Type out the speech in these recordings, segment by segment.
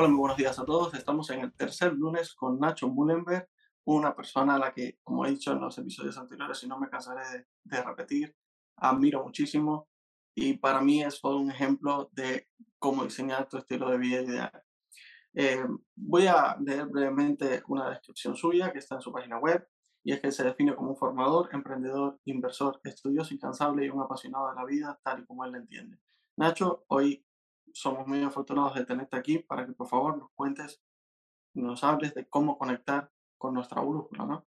Hola, muy buenos días a todos. Estamos en el tercer lunes con Nacho Mullenberg, una persona a la que, como he dicho en los episodios anteriores, y no me cansaré de, repetir, admiro muchísimo y para mí es todo un ejemplo de cómo diseñar tu estilo de vida ideal. Eh, voy a leer brevemente una descripción suya que está en su página web y es que se define como un formador, emprendedor, inversor, estudioso, incansable y un apasionado de la vida tal y como él la entiende. Nacho, hoy somos muy afortunados de tenerte aquí para que por favor nos cuentes, nos hables de cómo conectar con nuestra brújula, ¿no?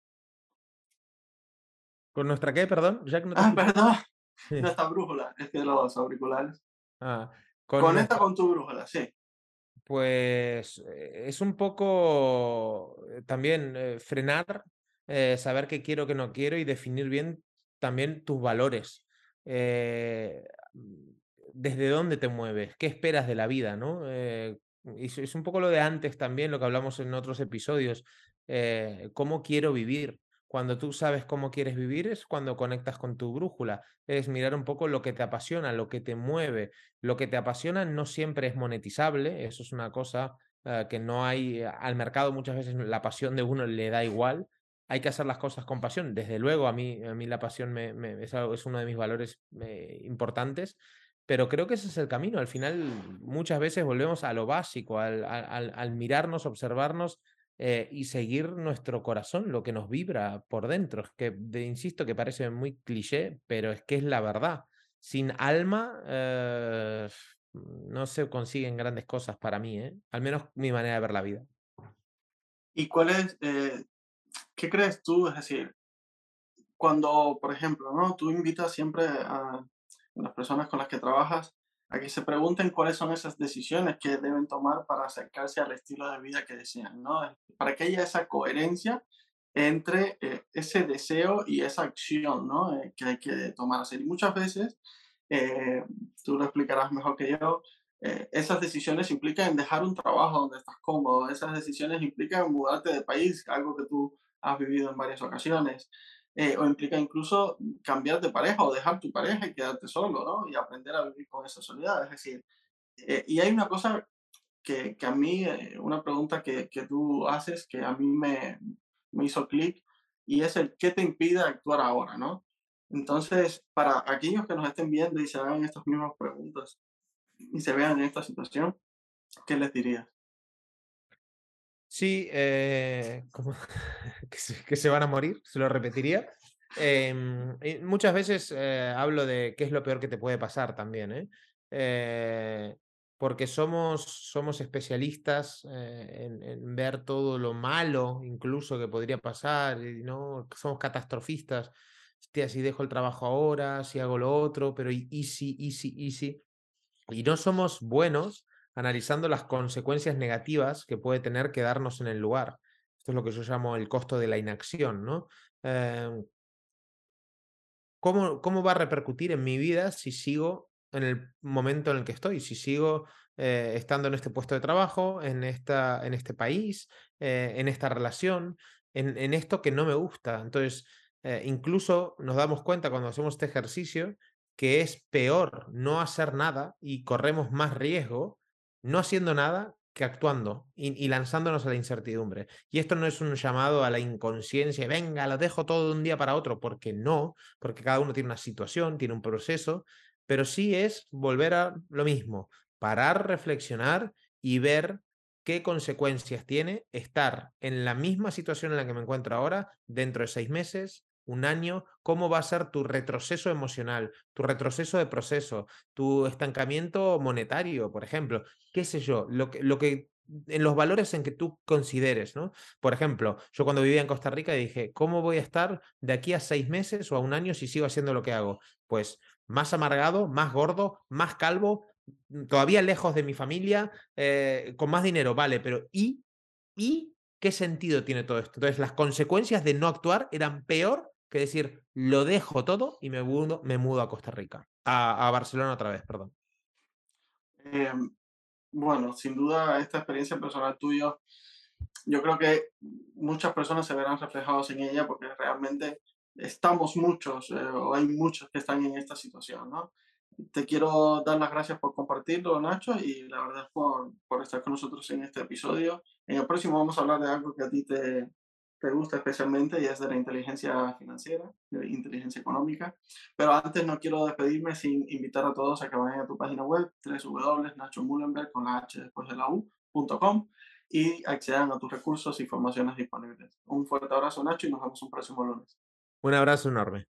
¿Con nuestra qué, perdón? ah, perdón. Nuestra brújula, es que los auriculares. Ah, Conecta con tu brújula, sí. Pues eh, es un poco eh, también eh, frenar, saber qué quiero, qué no quiero y definir bien también tus valores desde dónde te mueves, qué esperas de la vida, ¿no? Eh, es un poco lo de antes también, lo que hablamos en otros episodios, eh, cómo quiero vivir. Cuando tú sabes cómo quieres vivir es cuando conectas con tu brújula, es mirar un poco lo que te apasiona, lo que te mueve. Lo que te apasiona no siempre es monetizable, eso es una cosa eh, que no hay al mercado muchas veces la pasión de uno le da igual, hay que hacer las cosas con pasión. Desde luego, a mí, a mí la pasión me, es, es, uno de mis valores importantes, pero creo que ese es el camino. Al final, muchas veces volvemos a lo básico, al, mirarnos, observarnos eh, y seguir nuestro corazón, lo que nos vibra por dentro. Es que, insisto, que parece muy cliché, pero es que es la verdad. Sin alma eh, no se consiguen grandes cosas para mí, ¿eh? al menos mi manera de ver la vida. ¿Y cuál es, qué crees tú? Es decir, cuando, por ejemplo, ¿no? tú invitas siempre a, las personas con las que trabajas, a que se pregunten cuáles son esas decisiones que deben tomar para acercarse al estilo de vida que desean, ¿no? Para que haya esa coherencia entre eh, ese deseo y esa acción, ¿no? Eh, que hay que tomar. Y muchas veces, eh, tú lo explicarás mejor que yo, esas decisiones implican dejar un trabajo donde estás cómodo, esas decisiones implican mudarte de país, algo que tú has vivido en varias ocasiones. Eh, o implica incluso cambiar de pareja o dejar tu pareja y quedarte solo, ¿no? Y aprender a vivir con esa soledad. Es decir, eh, y hay una cosa que, que a mí, eh, una pregunta que, que, tú haces que a mí me, me hizo clic y es el qué te impide actuar ahora, ¿no? Entonces, para aquellos que nos estén viendo y se hagan estas mismas preguntas y se vean en esta situación, ¿qué les dirías? Sí, eh, que, se, van a morir, se lo repetiría. Em, muchas veces eh, hablo de qué es lo peor que te puede pasar también, eh porque somos, somos especialistas en, ver todo lo malo incluso que podría pasar, y no somos catastrofistas. Hostia, si dejo el trabajo ahora, si hago lo otro, pero easy, easy, easy. Y no somos buenos analizando las consecuencias negativas que puede tener quedarnos en el lugar. Esto es lo que yo llamo el costo de la inacción, ¿no? Em, ¿cómo, ¿Cómo va a repercutir en mi vida si sigo en el momento en el que estoy, si sigo eh, estando en este puesto de trabajo, en, esta, en este país, eh, en esta relación, en, esto que no me gusta. Entonces, eh, incluso nos damos cuenta cuando hacemos este ejercicio que es peor no hacer nada y corremos más riesgo no haciendo nada que actuando y, lanzándonos a la incertidumbre. Y esto no es un llamado a la inconsciencia, venga, lo dejo todo de un día para otro, porque no, porque cada uno tiene una situación, tiene un proceso, pero sí es volver a lo mismo, parar, reflexionar y ver qué consecuencias tiene estar en la misma situación en la que me encuentro ahora dentro de seis meses, un año, cómo va a ser tu retroceso emocional, tu retroceso de proceso, tu estancamiento monetario, por ejemplo, qué sé yo, lo que, lo que en los valores en que tú consideres, ¿no? Por ejemplo, yo cuando vivía en Costa Rica dije, ¿cómo voy a estar de aquí a seis meses o a un año si sigo haciendo lo que hago? Pues más amargado, más gordo, más calvo, todavía lejos de mi familia, eh, con más dinero, vale, pero ¿y? ¿Y ¿qué sentido tiene todo esto? Entonces, las consecuencias de no actuar eran peor que decir, lo dejo todo y me mudo, a Costa Rica, a, Barcelona otra vez, perdón. Em, bueno, sin duda esta experiencia personal tuya, yo creo que muchas personas se verán reflejados en ella porque realmente estamos muchos eh, o hay muchos que están en esta situación, ¿no? Te quiero dar las gracias por compartirlo, Nacho, y la verdad por, por estar con nosotros en este episodio. En el próximo vamos a hablar de algo que a ti te, te gusta especialmente y es de la inteligencia financiera, de inteligencia económica. Pero antes no quiero despedirme sin invitar a todos a que vayan a tu página web, www.nachomullenberg con la H después de la U.com y accedan a tus recursos y formaciones disponibles. Un fuerte abrazo, Nacho, y nos vemos un próximo lunes. Un abrazo enorme.